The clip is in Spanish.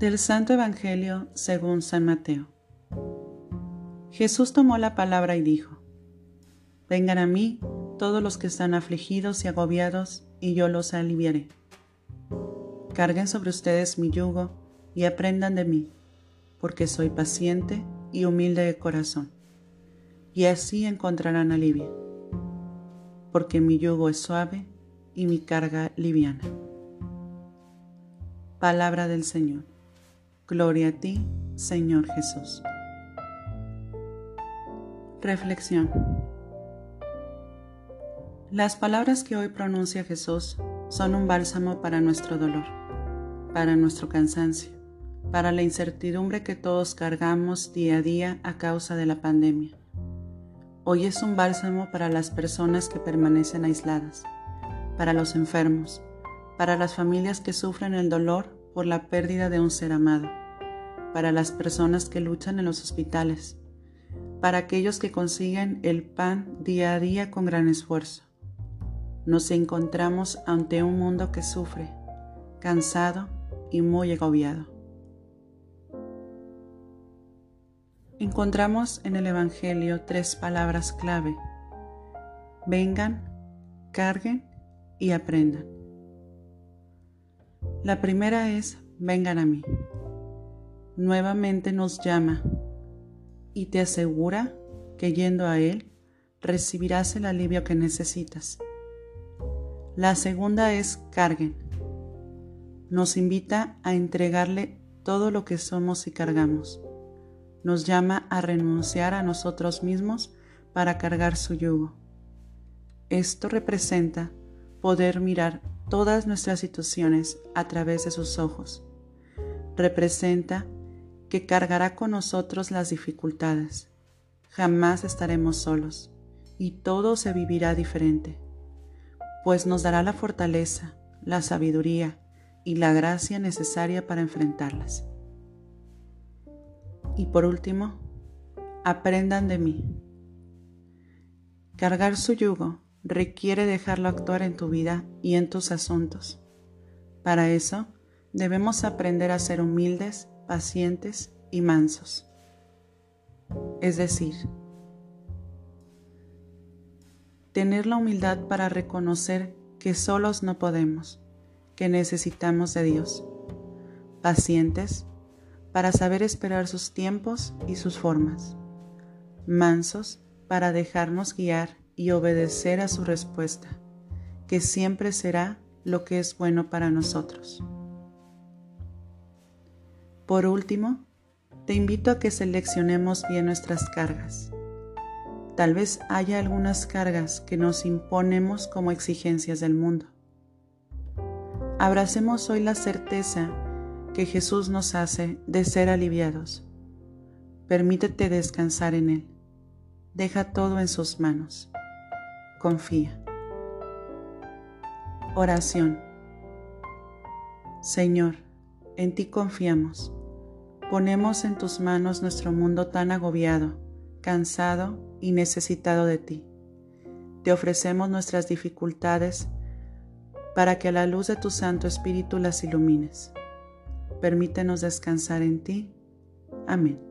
Del Santo Evangelio según San Mateo. Jesús tomó la palabra y dijo, Vengan a mí todos los que están afligidos y agobiados, y yo los aliviaré. Carguen sobre ustedes mi yugo y aprendan de mí, porque soy paciente y humilde de corazón, y así encontrarán alivio, porque mi yugo es suave y mi carga liviana. Palabra del Señor. Gloria a ti, Señor Jesús. Reflexión. Las palabras que hoy pronuncia Jesús son un bálsamo para nuestro dolor, para nuestro cansancio, para la incertidumbre que todos cargamos día a día a causa de la pandemia. Hoy es un bálsamo para las personas que permanecen aisladas, para los enfermos, para las familias que sufren el dolor por la pérdida de un ser amado para las personas que luchan en los hospitales, para aquellos que consiguen el pan día a día con gran esfuerzo. Nos encontramos ante un mundo que sufre, cansado y muy agobiado. Encontramos en el Evangelio tres palabras clave. Vengan, carguen y aprendan. La primera es, vengan a mí nuevamente nos llama y te asegura que yendo a Él recibirás el alivio que necesitas. La segunda es carguen. Nos invita a entregarle todo lo que somos y cargamos. Nos llama a renunciar a nosotros mismos para cargar su yugo. Esto representa poder mirar todas nuestras situaciones a través de sus ojos. Representa que cargará con nosotros las dificultades. Jamás estaremos solos y todo se vivirá diferente, pues nos dará la fortaleza, la sabiduría y la gracia necesaria para enfrentarlas. Y por último, aprendan de mí. Cargar su yugo requiere dejarlo actuar en tu vida y en tus asuntos. Para eso, debemos aprender a ser humildes pacientes y mansos. Es decir, tener la humildad para reconocer que solos no podemos, que necesitamos de Dios. Pacientes para saber esperar sus tiempos y sus formas. Mansos para dejarnos guiar y obedecer a su respuesta, que siempre será lo que es bueno para nosotros. Por último, te invito a que seleccionemos bien nuestras cargas. Tal vez haya algunas cargas que nos imponemos como exigencias del mundo. Abracemos hoy la certeza que Jesús nos hace de ser aliviados. Permítete descansar en Él. Deja todo en sus manos. Confía. Oración. Señor, en ti confiamos Ponemos en tus manos nuestro mundo tan agobiado, cansado y necesitado de ti. Te ofrecemos nuestras dificultades para que a la luz de tu Santo Espíritu las ilumines. Permítenos descansar en ti. Amén.